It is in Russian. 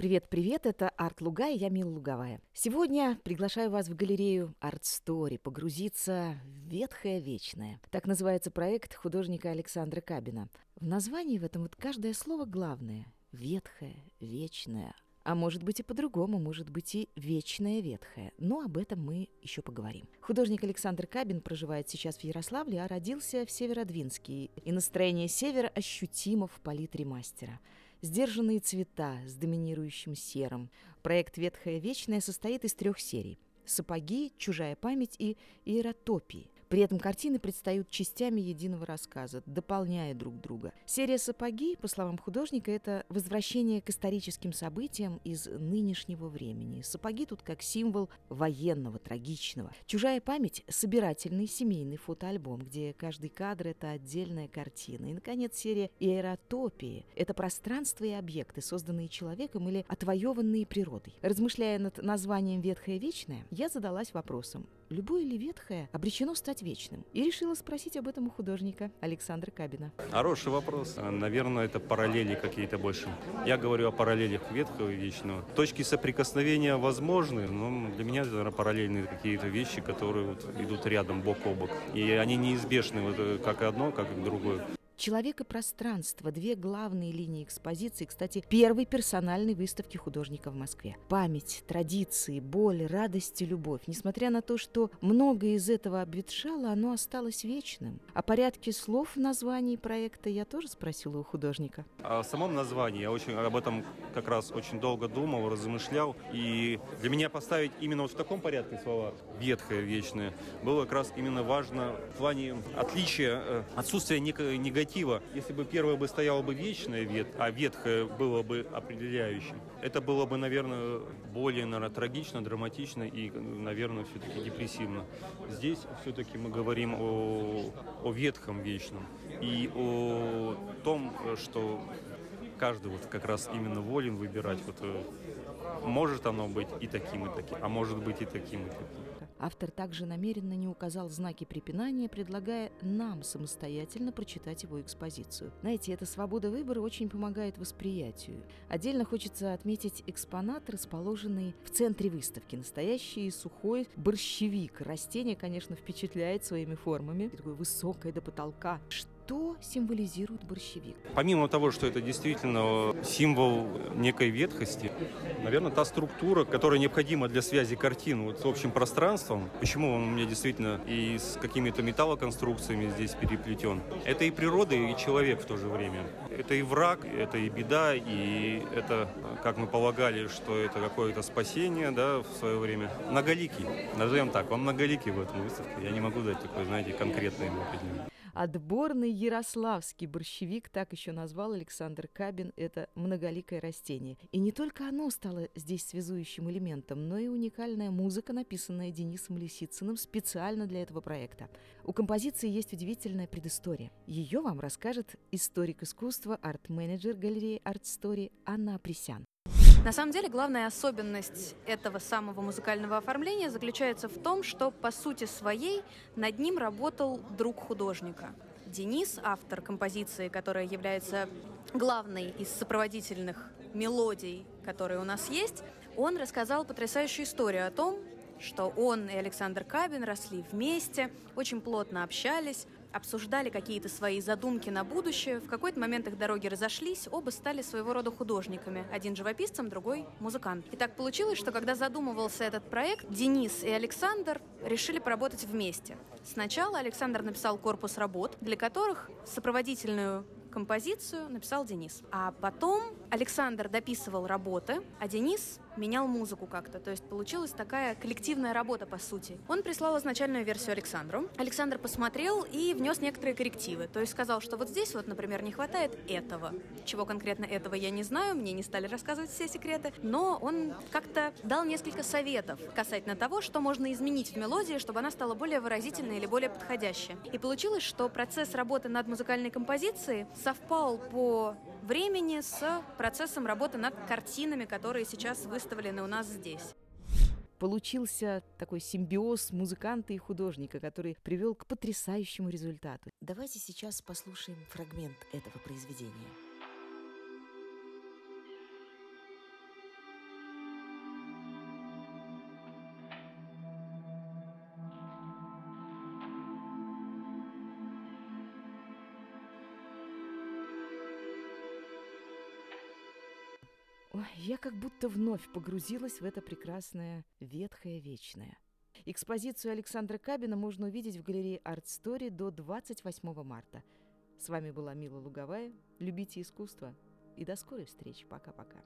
Привет-привет, это Арт Луга и я Мила Луговая. Сегодня приглашаю вас в галерею Art Story погрузиться в ветхое вечное. Так называется проект художника Александра Кабина. В названии в этом вот каждое слово главное. Ветхое, вечное, а может быть и по-другому, может быть и вечное ветхое. Но об этом мы еще поговорим. Художник Александр Кабин проживает сейчас в Ярославле, а родился в Северодвинске. И настроение севера ощутимо в палитре мастера – Сдержанные цвета с доминирующим серым. Проект «Ветхое вечное» состоит из трех серий. «Сапоги», «Чужая память» и «Иеротопии». При этом картины предстают частями единого рассказа, дополняя друг друга. Серия «Сапоги», по словам художника, это возвращение к историческим событиям из нынешнего времени. Сапоги тут как символ военного, трагичного. «Чужая память» — собирательный семейный фотоальбом, где каждый кадр — это отдельная картина. И, наконец, серия «Иеротопии» — это пространство и объекты, созданные человеком или отвоеванные природой. Размышляя над названием «Ветхое вечное», я задалась вопросом, любое ли ветхое обречено стать вечным? И решила спросить об этом у художника Александра Кабина. Хороший вопрос. Наверное, это параллели какие-то больше. Я говорю о параллелях ветхого и вечного. Точки соприкосновения возможны, но для меня это, наверное, параллельные какие-то вещи, которые вот идут рядом, бок о бок. И они неизбежны, вот, э, как одно, как и другое. Человек и пространство – две главные линии экспозиции, кстати, первой персональной выставки художника в Москве. Память, традиции, боль, радость и любовь. Несмотря на то, что многое из этого обветшало, оно осталось вечным. О порядке слов в названии проекта я тоже спросила у художника. О самом названии я очень об этом как раз очень долго думал, размышлял. И для меня поставить именно вот в таком порядке слова «ветхое», «вечное» было как раз именно важно в плане отличия, э, отсутствия негатива альтернатива, если бы первое бы стояло бы вечное, вет, а ветхое было бы определяющим, это было бы, наверное, более, наверное, трагично, драматично и, наверное, все-таки депрессивно. Здесь все-таки мы говорим о, о ветхом вечном и о том, что каждый вот как раз именно волен выбирать, вот э, может оно быть и таким, и таким, а может быть и таким, и таким. Автор также намеренно не указал знаки препинания, предлагая нам самостоятельно прочитать его экспозицию. Знаете, эта свобода выбора очень помогает восприятию. Отдельно хочется отметить экспонат, расположенный в центре выставки. Настоящий сухой борщевик. Растение, конечно, впечатляет своими формами. Такое высокое до потолка. Что что символизирует борщевик? Помимо того, что это действительно символ некой ветхости, наверное, та структура, которая необходима для связи картин вот с общим пространством, почему он у меня действительно и с какими-то металлоконструкциями здесь переплетен, это и природа, и человек в то же время. Это и враг, это и беда, и это, как мы полагали, что это какое-то спасение да, в свое время. Многоликий, назовем так, он многоликий в этом выставке. Я не могу дать такой, знаете, конкретный ему определение. Отборный ярославский борщевик, так еще назвал Александр Кабин, это многоликое растение. И не только оно стало здесь связующим элементом, но и уникальная музыка, написанная Денисом Лисицыным специально для этого проекта. У композиции есть удивительная предыстория. Ее вам расскажет историк искусства, арт-менеджер галереи Art Story Анна Апресян. На самом деле, главная особенность этого самого музыкального оформления заключается в том, что по сути своей над ним работал друг художника. Денис, автор композиции, которая является главной из сопроводительных мелодий, которые у нас есть, он рассказал потрясающую историю о том, что он и Александр Кабин росли вместе, очень плотно общались, обсуждали какие-то свои задумки на будущее. В какой-то момент их дороги разошлись, оба стали своего рода художниками. Один живописцем, другой музыкант. И так получилось, что когда задумывался этот проект, Денис и Александр решили поработать вместе. Сначала Александр написал корпус работ, для которых сопроводительную композицию написал Денис. А потом Александр дописывал работы, а Денис менял музыку как-то. То есть получилась такая коллективная работа, по сути. Он прислал изначальную версию Александру. Александр посмотрел и внес некоторые коррективы. То есть сказал, что вот здесь вот, например, не хватает этого. Чего конкретно этого я не знаю, мне не стали рассказывать все секреты. Но он как-то дал несколько советов касательно того, что можно изменить в мелодии, чтобы она стала более выразительной или более подходящей. И получилось, что процесс работы над музыкальной композицией совпал по времени с процессом работы над картинами, которые сейчас выставлены у нас здесь получился такой симбиоз музыканта и художника, который привел к потрясающему результату. Давайте сейчас послушаем фрагмент этого произведения. Ой, я как будто вновь погрузилась в это прекрасное ветхое вечное. Экспозицию Александра Кабина можно увидеть в галерее Art Story до 28 марта. С вами была Мила Луговая. Любите искусство. И до скорой встречи. Пока-пока.